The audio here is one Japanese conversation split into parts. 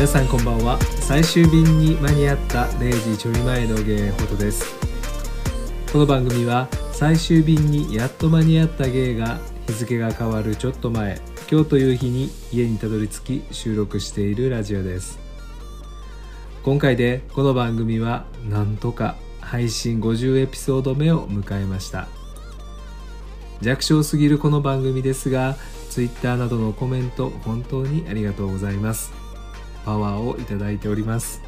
皆さんこんばんは。最終便に間に合った0時ちょい前のゲイフォトです。この番組は最終便にやっと間に合ったゲイが日付が変わるちょっと前今日という日に家にたどり着き収録しているラジオです。今回でこの番組はなんとか配信50エピソード目を迎えました。弱小すぎるこの番組ですが Twitter などのコメント本当にありがとうございます。パワーをいただいております。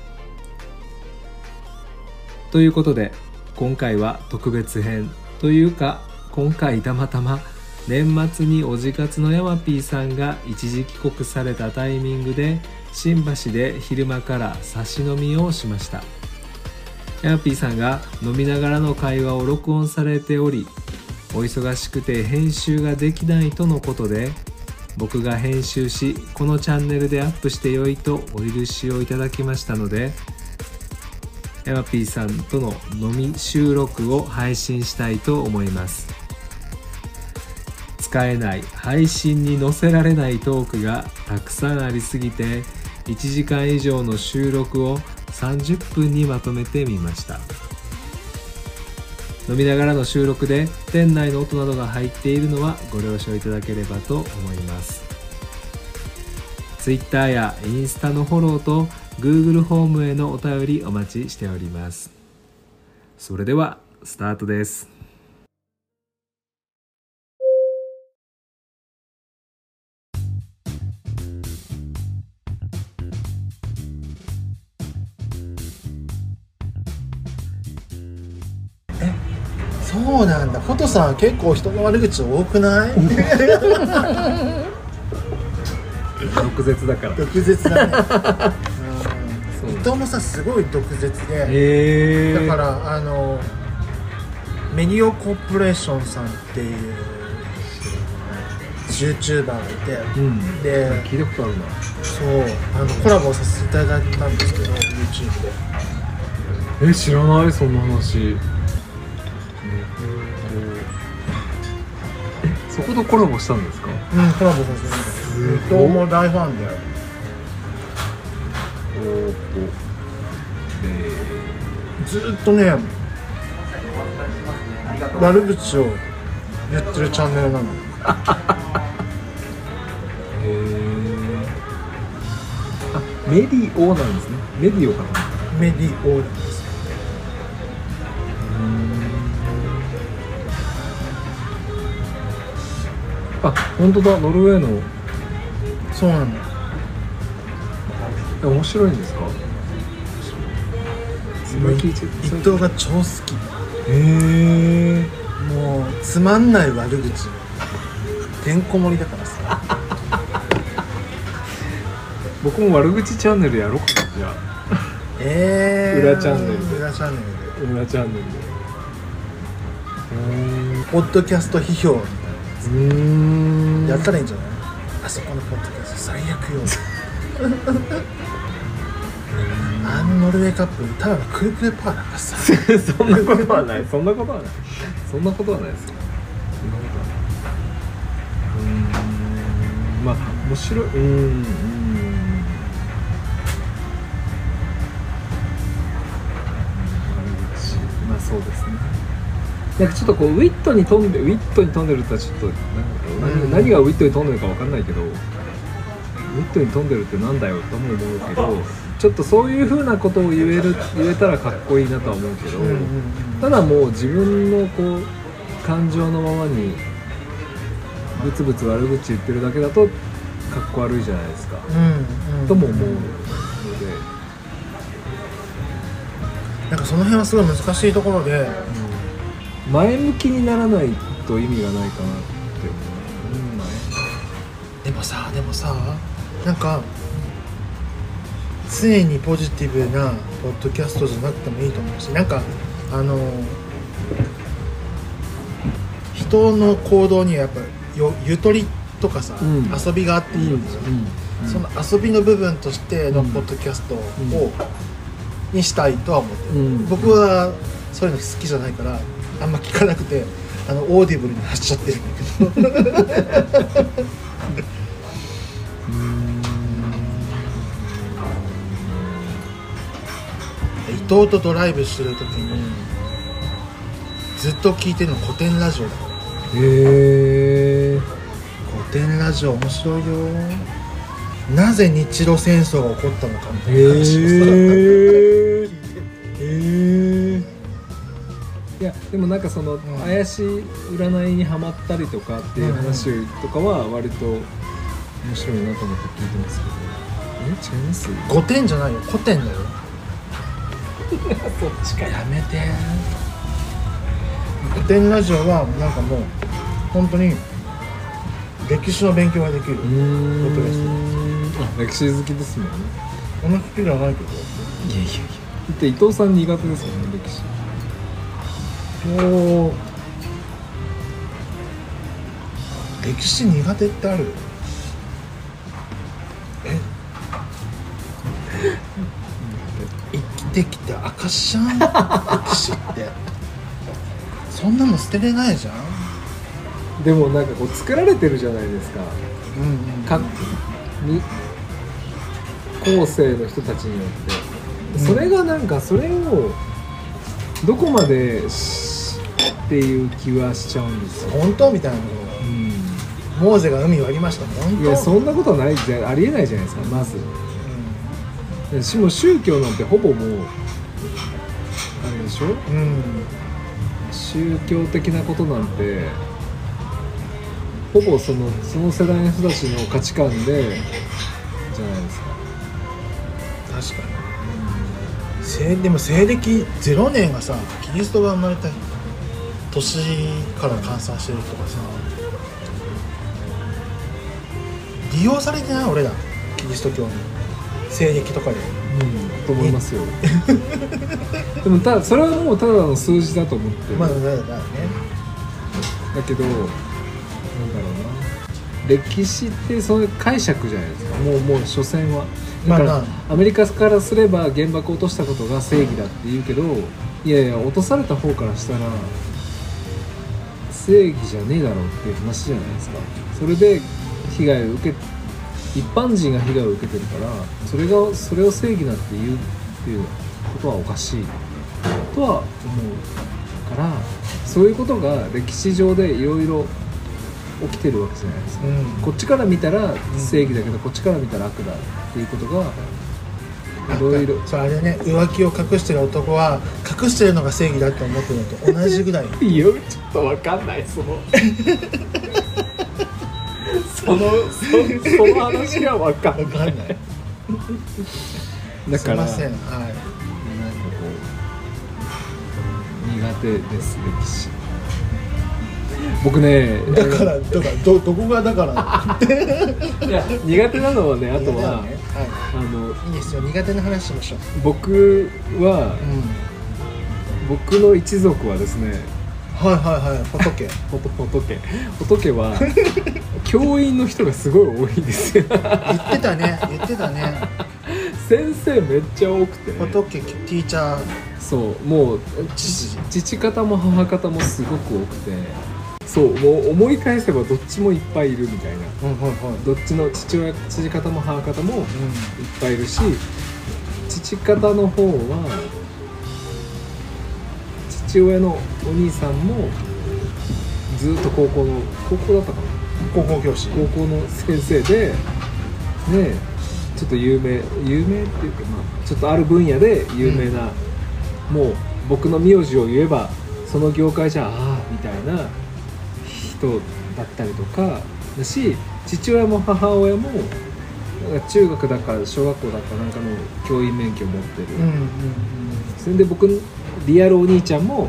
ということで今回は特別編というか今回たまたま年末におじかつのヤマピーさんが一時帰国されたタイミングで新橋で昼間から差し飲みをしました。ヤマピーさんが飲みながらの会話を録音されておりお忙しくて編集ができないとのことで僕が編集しこのチャンネルでアップしてよいとお許しをいただきましたのでヤマピーさんとの飲み収録を配信したいと思います。使えない配信に載せられないトークがたくさんありすぎて1時間以上の収録を30分にまとめてみました。飲みながらの収録で店内の音などが入っているのはご了承いただければと思います。Twitter やインスタのフォローと Google ホームへのお便りお待ちしております。それではスタートです。さん結構人の悪口多くない？毒舌だから。毒舌だね。そ う伊藤もさすごい毒舌で。えー、だからあのメニオコーポレーションさんっていう YouTuber がいて。うん。で聞いたことあるな。そうあのコラボさせていただいたんですけど YouTube で。え知らない？そんな話そことコラボしたんですか？うんコラボさせていた。だい。た伊藤も大ファンで。おおえずっとね悪口を言ってるチャンネルなの。ー、えー、あメディオなんですね。メディオかな？メディオあ本当だノルウェーの。そうなんだ。え面白いんですか？それ聞いて伊藤が超好き。へえもうつまんない悪口。てんこ盛りだからさ。僕も悪口チャンネルやろうかなじゃあ。えー、裏チャンネルで。裏チャンネルで。裏チャンネルで。ポッドキャスト批評うーん。やったらいいんじゃない？あそこのポッドキャスト最悪よ。あのノルウェーカップただのクルクルパーなんかさ。そんなことはない。そんなことはない。そんなことはないですよ。そんなことはないうーん。まあ面白い。うーん。まあそうですねなんかちょっとこうウィットに飛んでウィットに飛んでるとはちょっと何うん何がウィットに飛んでるかわかんないけどウィットに飛んでるってなんだよとも思うけどちょっとそういうふうなことを言える言えたらかっこいいなとは思うけど、うんうん。ただもう自分のこう感情のままにブツブツ悪口言ってるだけだとかっこ悪いじゃないですか、うんうん。とも思うので。なんかその辺はすごい難しいところで前向きにならないと意味がないかなって思う、うん前。でもさでもさなんか常にポジティブなポッドキャストじゃなくてもいいと思うしなんかあの人の行動にはやっぱよゆとりとかさ、うん。遊びがあっていいんですよ、その遊びの部分としてのポッドキャストを、にしたいとは思ってる、うん。僕はそういうの好きじゃないからあんま聞かなくてあのオーディブルに走っちゃってるんだけど。藤とドライブしてる時にずっと聞いてるの古典ラジオだ。へえ古典ラジオ面白いよ。なぜ日露戦争が起こったのかみたいな話をさへえ いやでもなんかその、怪しい占いにはまったりとかっていう話とかは割と面白いなと思って聞いてますけど。え違います？古典じゃないよ古典だよ。そっちかやめて。古典ラジオはなんかもう本当に歴史の勉強ができる。ことですんあ歴史好きですもんね。この好きじゃないけど。いやいやいや。だって伊藤さん苦手ですもんね歴史お歴史苦手ってある？え？生きてきた証じゃん？歴史って。そんなの捨てれないじゃん？でもなんかこう作られてるじゃないですか。うんうんかに後世の人たちによって。それがなんかそれをどこまでしっていう気はしちゃうんですよ、本当？みたいなのうん、モーゼが海割りました。本当？いやそんなことないじゃありえないじゃないですかまず。うしもう宗教なんてほぼもうあれでしょ？ん、うん、宗教的なことなんてほぼそのその世代の人たちの価値観でじゃないですか。確かに。せでも西暦0年がさキリストが生まれた年から換算してるとかさ。利用されてない俺ら。キリスト教に。西暦とかで。うんと思いますよ。でもただそれはもうただの数字だと思ってる、まあだだだね。だけどなんだろうな。歴史ってそういう解釈じゃないですか。もうもう所詮は。だから、まあ。まアメリカからすれば原爆を落としたことが正義だって言うけどいやいや落とされた方からしたら正義じゃねえだろうっていう話じゃないですか。それで被害を受け一般人が被害を受けてるからそれがそれを正義だって言うっていうことはおかしい。とは思うからそういうことが歴史上でいろいろ起きてるわけじゃないですか、うん。こっちから見たら正義だけど、こっちから見たら悪だっていうことがいろいろそうあれね浮気を隠してる男は隠してるのが正義だって思ってるのと同じぐらい。いやちょっとわかんない その。そのそその話がわかんない。分かんない。だからすいませんはい。なんかこう苦手です歴史僕ねだからだからどどこがだから。いや苦手なのはねあとは、ね。はあのい、いいですよ苦手な話しましょう。僕はうん。僕の一族はですねはいはいはい仏。仏。仏は 教員の人がすごい多いんですよ。言ってたね言ってたね。先生めっちゃ多くて。仏ティーチャー。そうもう父。父方も母方もすごく多くてそうもう思い返せばどっちもいっぱいいるみたいな。うんはいはいどっちの父親父方も母方もいっうぱいいるし父方の方は父親のお兄さんもずっと高校の高校だったかな。ん高校教師。高校の先生でねちょっと有名有名っていうかまあちょっとある分野で有名な、もう僕の名字を言えばその業界じゃああみたいな人だったりとかだし父親も母親もなんか中学だか小学校だかなんかの教員免許を持ってる、うんうんそれで僕リアルお兄ちゃんも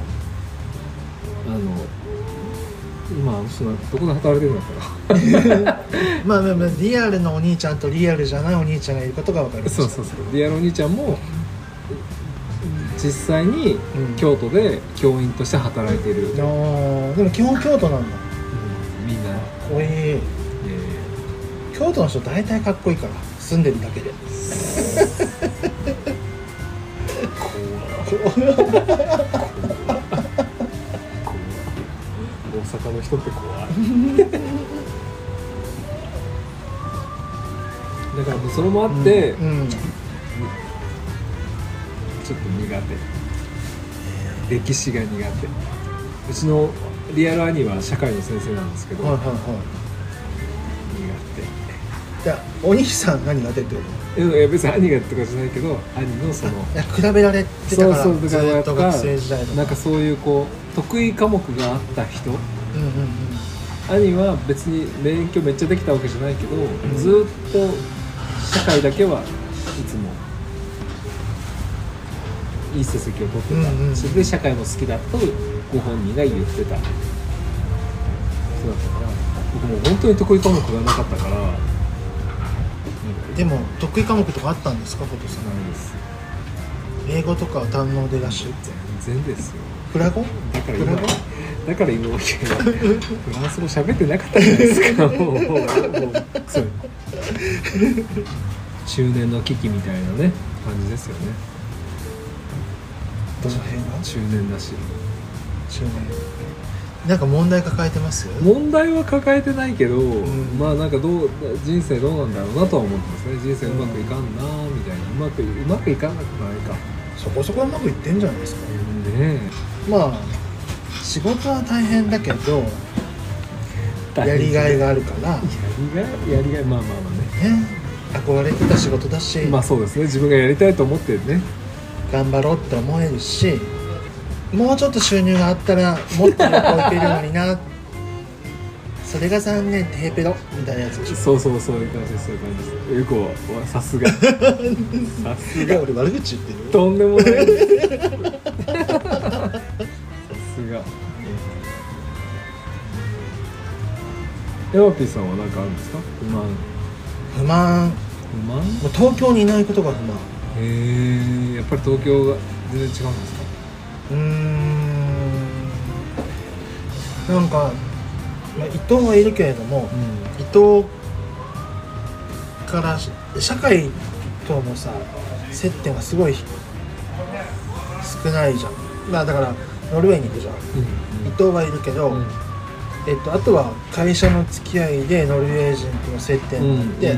あの今そのどこで働いてるのかなうん まあまあまあリアルのお兄ちゃんとリアルじゃないお兄ちゃんがいることが分かりまそうそうそう。リアルお兄ちゃんも実際にうん。京都で教員として働いてる、あーでも基本京都なんだこいい。え京都の人大体かっこいいから住んでるだけで。大阪の人って怖い。だからもうそれもあって、うん。ちょっと苦手。歴史が苦手。うちのリアル兄は社会の先生なんですけど、はいはいはい。じゃあお兄さん何が出てるの苦手いや別に兄がとかじゃないけど兄のそのいや比べられてたそうからそうだからやっずっと学なんかそういうこう得意科目があった人。うんうんうん。兄は別に勉強めっちゃできたわけじゃないけど、ずーっと社会だけはいつもいい成績を取ってた、うんうん。それで社会も好きだとご本人が言ってた人だったから僕もう本当に得意科目がなかったから。でも得意科目とかあったんですかことさん？ないです。英語とかは堪能でらっしゃる？全然ですよ。フラゴだから今フラゴだから今フランス語喋ってなかったじゃないですかもう もう。中年の危機みたいなね感じですよね。どの辺が？中年だし。中年なんか問題抱えてます？問題は抱えてないけど、ん。まあなんかどう人生どうなんだろうなとは思ってますね。人生うまくいかんなみたいな。うまくうまくいかなくないか。そこそこうまくいってんじゃないですか。ねまあ仕事は大変だけどえやりがいがあるから。やりがいやりがい。まあまあまあね。ね。憧れてた仕事だし、まあそうですね。自分がやりたいと思ってね。頑張ろうって思えるしもうちょっと収入があったらもっと旅行行けるのになそれが残念テーペロみたいなやつでしょ。そうそうそういう感じですそういう感じですよくわさすが。さすが。俺悪口言ってるとんでもない。さすが。ヤマピー。さんは何かあるんですか？不満。不満。不満？もう東京にいないことが不満。へえやっぱり東京が全然違うんですか？うーん。なんか、まあ、伊藤はいるけれども伊藤からし社会とのさ接点がすごい少ないじゃん。まあだからノルウェーに行くじゃん。うん。伊藤はいるけど、うん。えっと、あとは会社の付き合いでノルウェー人との接点があって、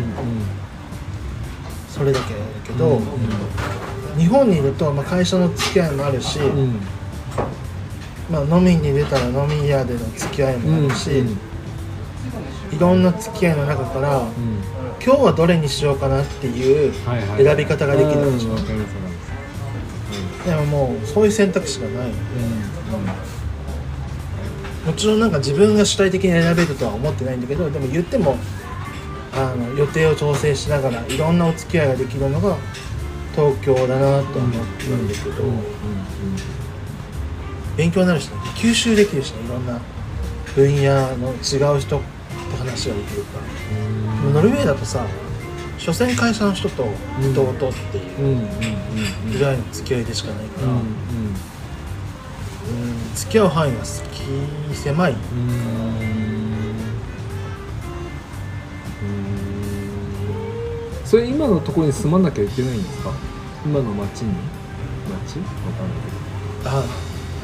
それだけだけど、日本にいると、まあ、会社の付き合いもあるし、うん。うんまあ、飲みに出たら飲み屋での付き合いもあるし、うんいろんな付き合いの中から、うん。今日はどれにしようかなっていうはいはい。選び方ができるんじゃんうわかりますわかります。でももうそういう選択肢がない。うん。もちろんなんか自分が主体的に選べるとは思ってないんだけどでも言ってもあの予定を調整しながらいろんなお付き合いができるのが東京だなとは思ってるんだけど、勉強になるしね吸収できるしねいろんな分野の違う人と話ができるから、ノルウェーだとさ所詮会社の人と弟っていうぐらいの付き合いでしかないから、付き合う範囲が好き狭い。うんそれ今のところに住まなきゃいけないんですか？今の町に？町わかんないあ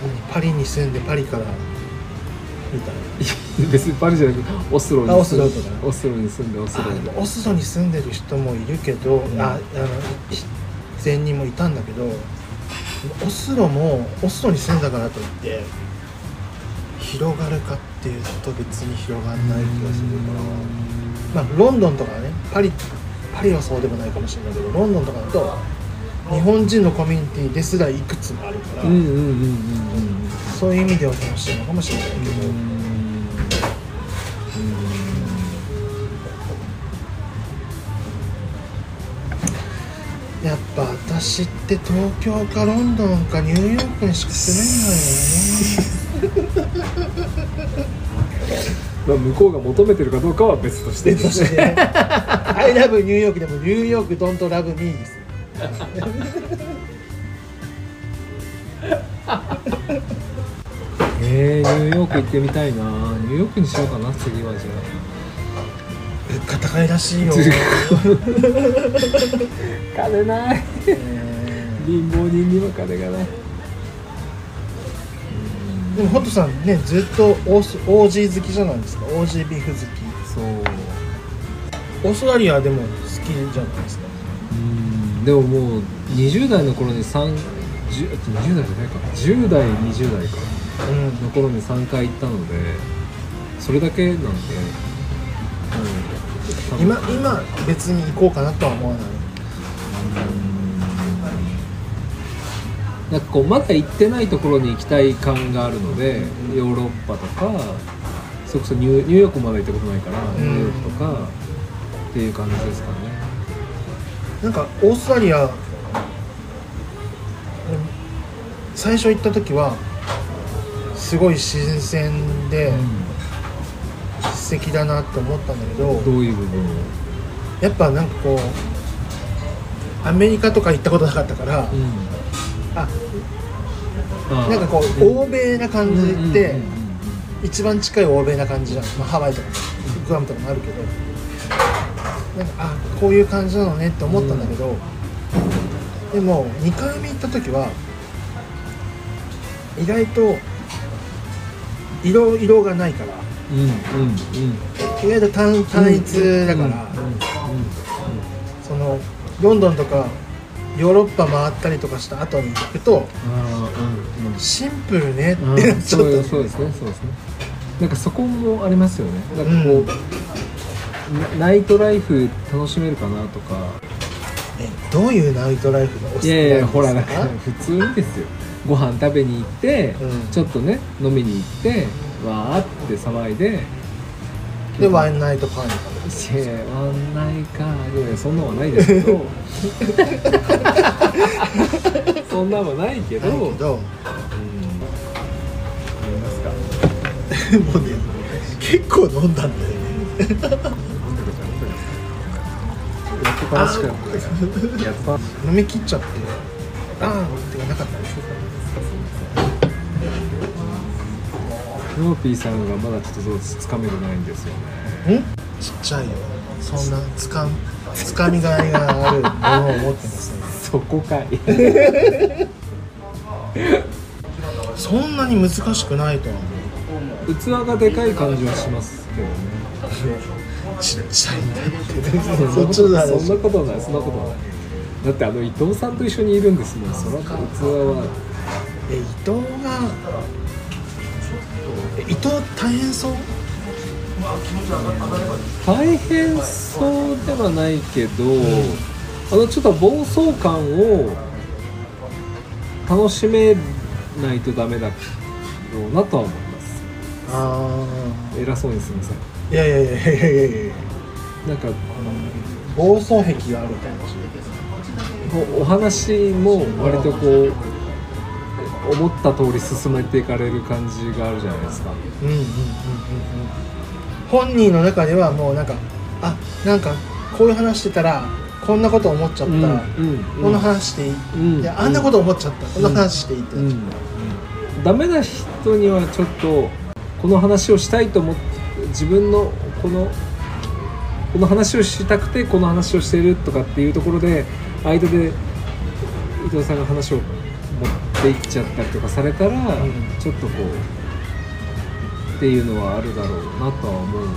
何？パリに住んでパリからみた？いけど別にパリじゃなくてオスロにあオスロオスロに住んでオスロに。なあオスロに住んでる人もいるけど、ん。ああの前人もいたんだけどオスロもオスロに住んだからといって広がるかっていうと別に広がらない気がするから。まあロンドンとかはねパリパリはそうでもないかもしれないけどロンドンとかだと日本人のコミュニティですらいくつもあるから、そういう意味では楽しいのかもしれないけど、やっぱ私って東京かロンドンかニューヨークにしか住めないまあ向こうが求めてるかどうかは別として。のよね。そして、I love ニューヨークでもニューヨーク don't love me です。よ。えー、ニューヨーク行ってみたいな。ニューヨークにしようかな次はじゃ物価高いらしいよ。あ金ない。え。貧乏人には金がない。ーでもホットさんねずっとオースオージー好きじゃないですか？オージービーフ好き。そう。オーストラリアでも好きじゃないですか？うん。んでももう20代の頃に3 10 20代じゃないか。10代20代か。うん。の頃に3回行ったのでそれだけなんで、うん、今今別に行こうかなとは思わない？なんかこうまだ行ってないところに行きたい感があるのでヨーロッパとかそれこそニューニューヨークまだ行ったことないから、ん。ニューヨークとかっていう感じですかね。なんかオーストラリアうん最初行った時はすごい新鮮で素敵だなって思ったんだけどどういう部分を、やっぱなんかこうアメリカとか行ったことなかったから、ああなんかこう、うん。欧米な感じうんで、うんうん。一番近い欧米な感じじゃん、まあ、ハワイとかグアムとかもあるけどなんかあこういう感じなのねって思ったんだけど、でも2回目行った時は意外と色色がないからうんうんうん。意外と単単一だから、うんうんうん。そのロンドンとかヨーロッパ回ったりとかした後に行くとうんうんシンプルねってあなーっちゃったそうですそうですねそうです。ねなんかそこもありますよね。なんかこう、なナイトライフ楽しめるかなとか。えどういうナイトライフがお好きいやいやなんほらなんですかか普通にですよ。ご飯食べに行って、うん。ちょっとね飲みに行ってわーって騒いででワンナイトパーニいやワンナイかいやいやそんなんはないですけど。そんなんはないけど。だけど。ますか。もうね結構飲んだんだよね。やっぱ飲み切っちゃってああってかなかったですノーピーさんがまだちょっとつかめてないんですよね。んちっちゃいよ。そんなつかんつかみがいがあるものを持ってますね。そこかい。そんなに難しくないとは思う。器がでかい感じはしますけどね。ちっちゃいんだって。そっちの話そんなことないそんなことない。だってあの伊藤さんと一緒にいるんですもん。そら器は。え伊藤がえ伊藤大変そう？大変そうではないけど、あのちょっと暴走感を楽しめないとダメだろうなとは思います。あ偉そうにすみません。あいやいやいやいやいやいや。なんか暴走癖がある感こうお話も割とこう思った通り進めていかれる感じがあるじゃないですか。じうんうんうんうん。うん本人の中ではもうなんかあなんかこういう話してたらこんなこと思っちゃった、うんこの話していい、うんいやあんなこと思っちゃった、この話していいって。なっちゃうん。ダメな人にはちょっとこの話をしたいと思って自分のこのこの話をしたくてこの話をしているとかっていうところで間で伊藤さんが話を持っていっちゃったりとかされたら、ん。ちょっとこうっていうのはあるだろうなとは思う。か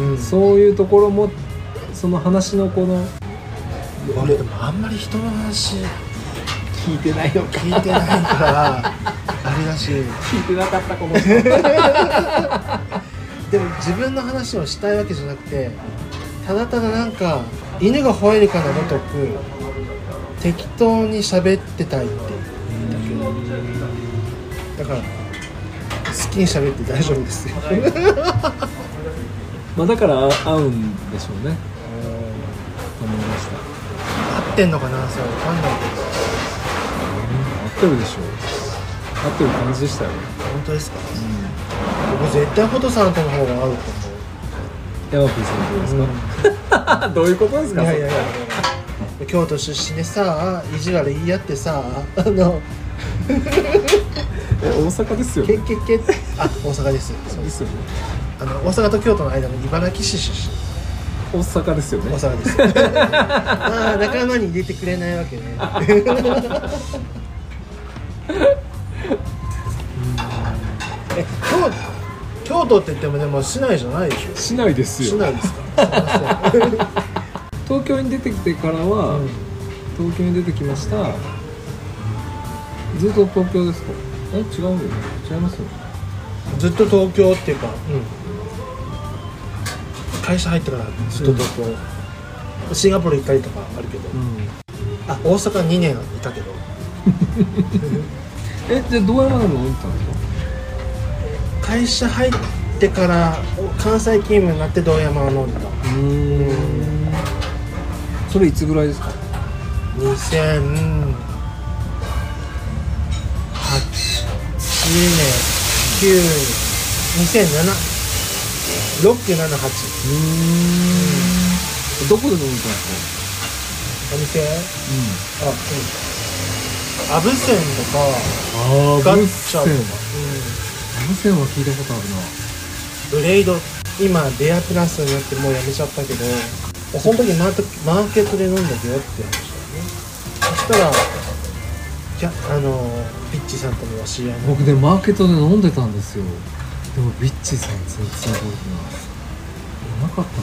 ら、うん。そういうところもその話のこの俺でもあんまり人の話聞いてないのか。聞いてないか。らあれだし。聞いてなかったこの人でも自分の話をしたいわけじゃなくてただただなんか犬が吠えるかのごとく適当に喋ってたいってだから好きに喋って大丈夫ですよ。まあだから合うんでしょうね。と思いました。合ってんのかなそれ。わかんない合ってるでしょう。合ってる感じでしたよ、けど本当ですか、僕絶対フォトさんとの方が合うと思う。ヤマピーさんどうですか、どういうことですか？いやいやいや京都出身でさ意地悪言い合ってさあの え大阪ですよけねけけあ大阪です。そう。ですよね。あの大阪と京都の間の茨城市出身。大阪ですよね？大阪です。ああ仲間に入れてくれないわけね。え京京都って言ってもでも市内じゃないでしょ？市内ですよ。市内ですか？すいません東京に出てきてからは、うん。東京に出てきました。ずっと東京ですか？え違うよ。違いますよ。ずっと東京っていうか、会社入ってからずっと東京、シンガポール行ったりとかあるけど、うん。あ大阪2年いたけど。えじゃあどうやらの行ったんですか？会社入ってから関西勤務になって堂山を飲んだうんそれいつぐらいですか？2008 9年9年2007 678うん。どこで飲んでたんですお店？かあうん。アブセンとかガッチャとか、アブセン。は聞いたことあるな。うん、ブレイド今レアプラスになってもうやめちゃったけどその時マートマーケットで飲んだけよって話だよね。そしたらじゃあのピッチさんともお知り合いの。僕ねマーケットで飲んでたんですよ。でもビッチさん全然覚えてない。なかったのか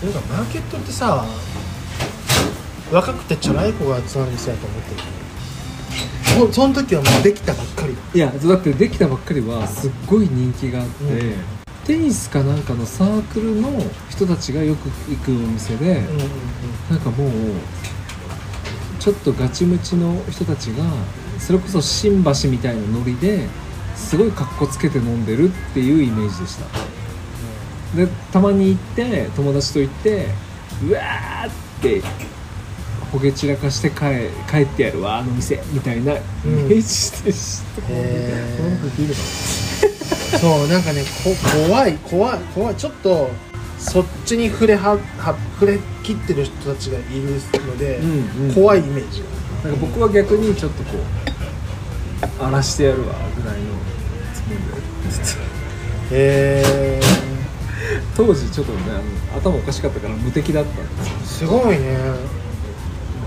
というかマーケットってさ若くてチャラい子が集まる店だと思ってるそその時はもうできたばっかりいやだってできたばっかりはすっごい人気があって、うんテニスかなんかのサークルの人たちがよく行くお店で、うんうんなんかもうちょっとガチムチの人たちがそれこそ新橋みたいなノリですごい格好つけて飲んでるっていうイメージでした。でたまに行って友達と行ってうわーってほげ散らかして帰帰ってやるわあの店みたいなイメージでした、へー。なんか聞いてたそうなんかねこ怖い怖い怖い。ちょっとそっちに触れはは触れ切ってる人たちがいるので、うんうん。怖いイメージなんか僕は逆にちょっとこう荒らしてやるわぐらいのつもりでへえ当時ちょっとねあの頭おかしかったから無敵だったんですよ。すごいね。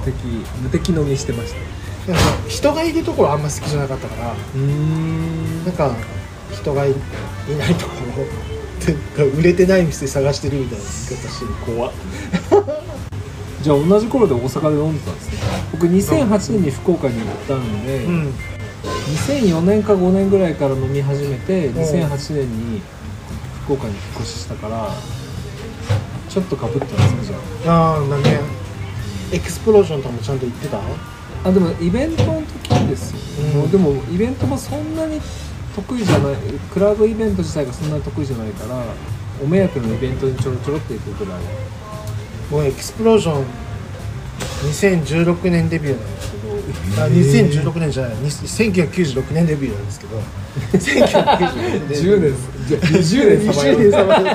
無敵無敵飲みしてました。なんか人がいるところあんま好きじゃなかったからうん。なんか人がいいないところ売れてない店探してるみたいな言い方してる。怖っ。じゃあ同じ頃で大阪で飲んでたんですね。僕2008年に福岡に行ったんで、うん。2004年か5年ぐらいから飲み始めてん。2008年に福岡に引っ越ししたからちょっとかぶったんですよじゃあ。あなんねエクスプロージョンとかもちゃんと言ってた？ああでもイベントの時ですよ、うん。もうでもイベントもそんなに得意じゃないクラブイベント自体がそんなに得意じゃないからお目当てのイベントにちょろちょろっていくぐらいもうエクスプロージョン2016年デビューなんですけど、あへー。2016年じゃないに1996年デビューなんですけど。1996年。10年。じゃ20年さまよ20年さまよ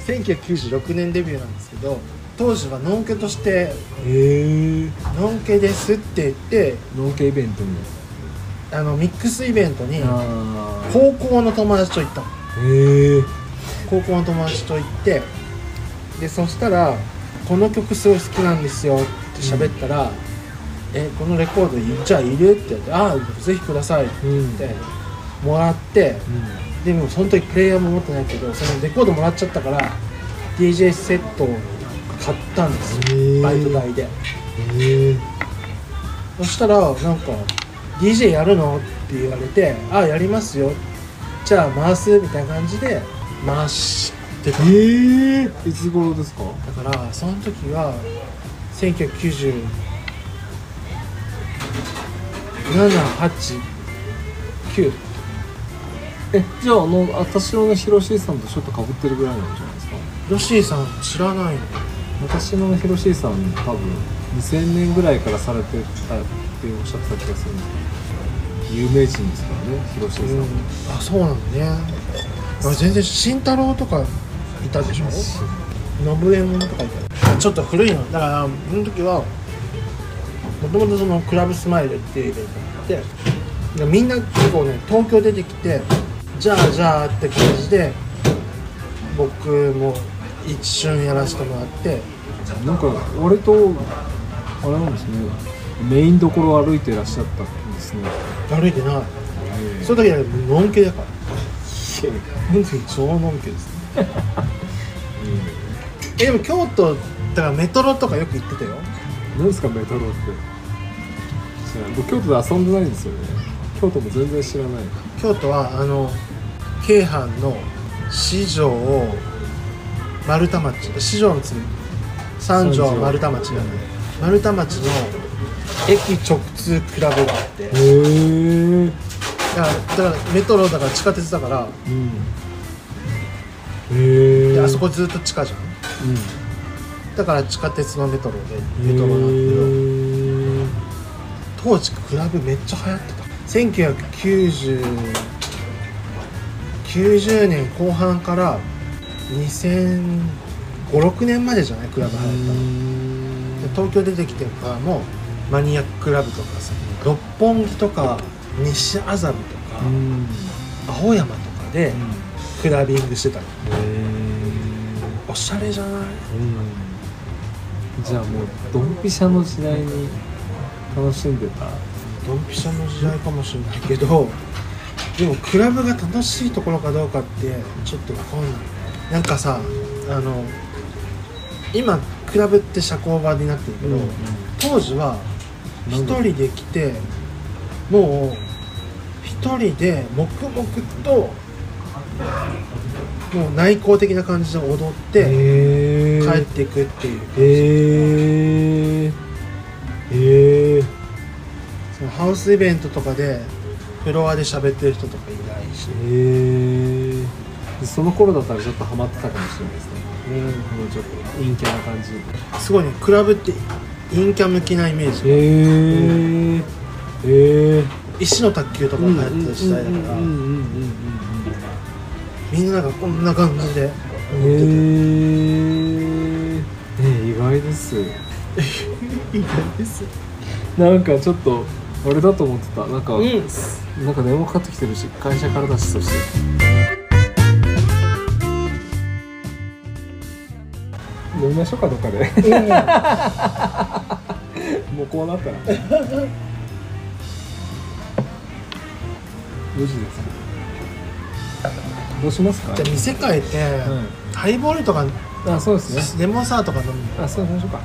1996年デビューなんですけど当時はノンケとしてへえ「ノンケです」って言ってノンケイベントにあのミックスイベントに高校の友達と行ったの。へえ高校の友達と行ってでそしたら「この曲すごい好きなんですよ」って喋ったら「えこのレコードいじゃあいる?」って言って「ああぜひください」ってうん。言ってもらってでもその時プレイヤーも持ってないけどそのレコードもらっちゃったから DJ セットを買ったんですバイト代で。へえそしたらなんか「DJ やるの?」って言われて「ああやりますよ」じゃあ回す？みたいな感じで回してた。ええ。いつ頃ですか？だからその時は199789えじゃああの私のひろしさんとちょっとかぶってるぐらいなんじゃないですか？ロシーさん知らないの。私のひろしさん多分2000年ぐらいからされてたっておっしゃってた気がするんですけど有名人ですからねひろしさん、うん。あそうなのね。あ全然慎太郎とかいたでしょ？信右衛門とかいた。ちょっと古いの。だからその時はもともとそのクラブスマイルっていうイベントがあってでみんな結構ね東京出てきてじゃあじゃあって感じで僕も一瞬やらせてもらって。なんか割とあれなんですねメインどころを歩いてらっしゃったんですね。歩いてない。えその時はのんけだから本当に超のんけですねえでも京都だからメトロとかよく行ってたよ。何ですかメトロって。僕京都で遊んでないんですよね。京都も全然知らない。京都はあの京阪の四条を丸太町四条の次三条三条。丸太町なんで丸太町の駅直通クラブがあってへえだからだからメトロだから地下鉄だからうん。へえであそこずっと地下じゃん。うん。だから地下鉄のメトロでメトロなんだけどへ当時クラブめっちゃ流行ってた。1990 90年後半から2005,6年までじゃない？クラブ流行ったの。で東京出てきてからもマニアッククラブとかさ六本木とか西麻布とか、うん。青山とかでクラビングしてたの。へおしゃれじゃない？えじゃあもうドンピシャの時代に楽しんでた？ドンピシャの時代かもしれないけどでもクラブが楽しいところかどうかってちょっと分かんないなんかさあの今クラブって社交場になってるけど、当時は一人で来てもう一人で黙々ともう内向的な感じで踊って帰っていくっていうへえへえそのハウスイベントとかでフロアで喋ってる人とかいないし、へえその頃だったらちょっとハマってたかもしれないですね。もうちょっと陰キャな感じ。すごいねクラブって陰キャ向きなイメージ、へえへえ石の卓球とかが流行ってた時代だから、みんながこんな感じで。へ踊ってえね意外です。ていいです。なんかちょっとあれだと思ってた。なんか、うん。なんか電話かかってきてるし会社からだしそして。飲みましょうかどっかで もうこうなったら。4時ですどうしますか？じゃあ店変えて、はハイボールとかい、あそうですね。レモンサワーとか飲むあそうしましょうか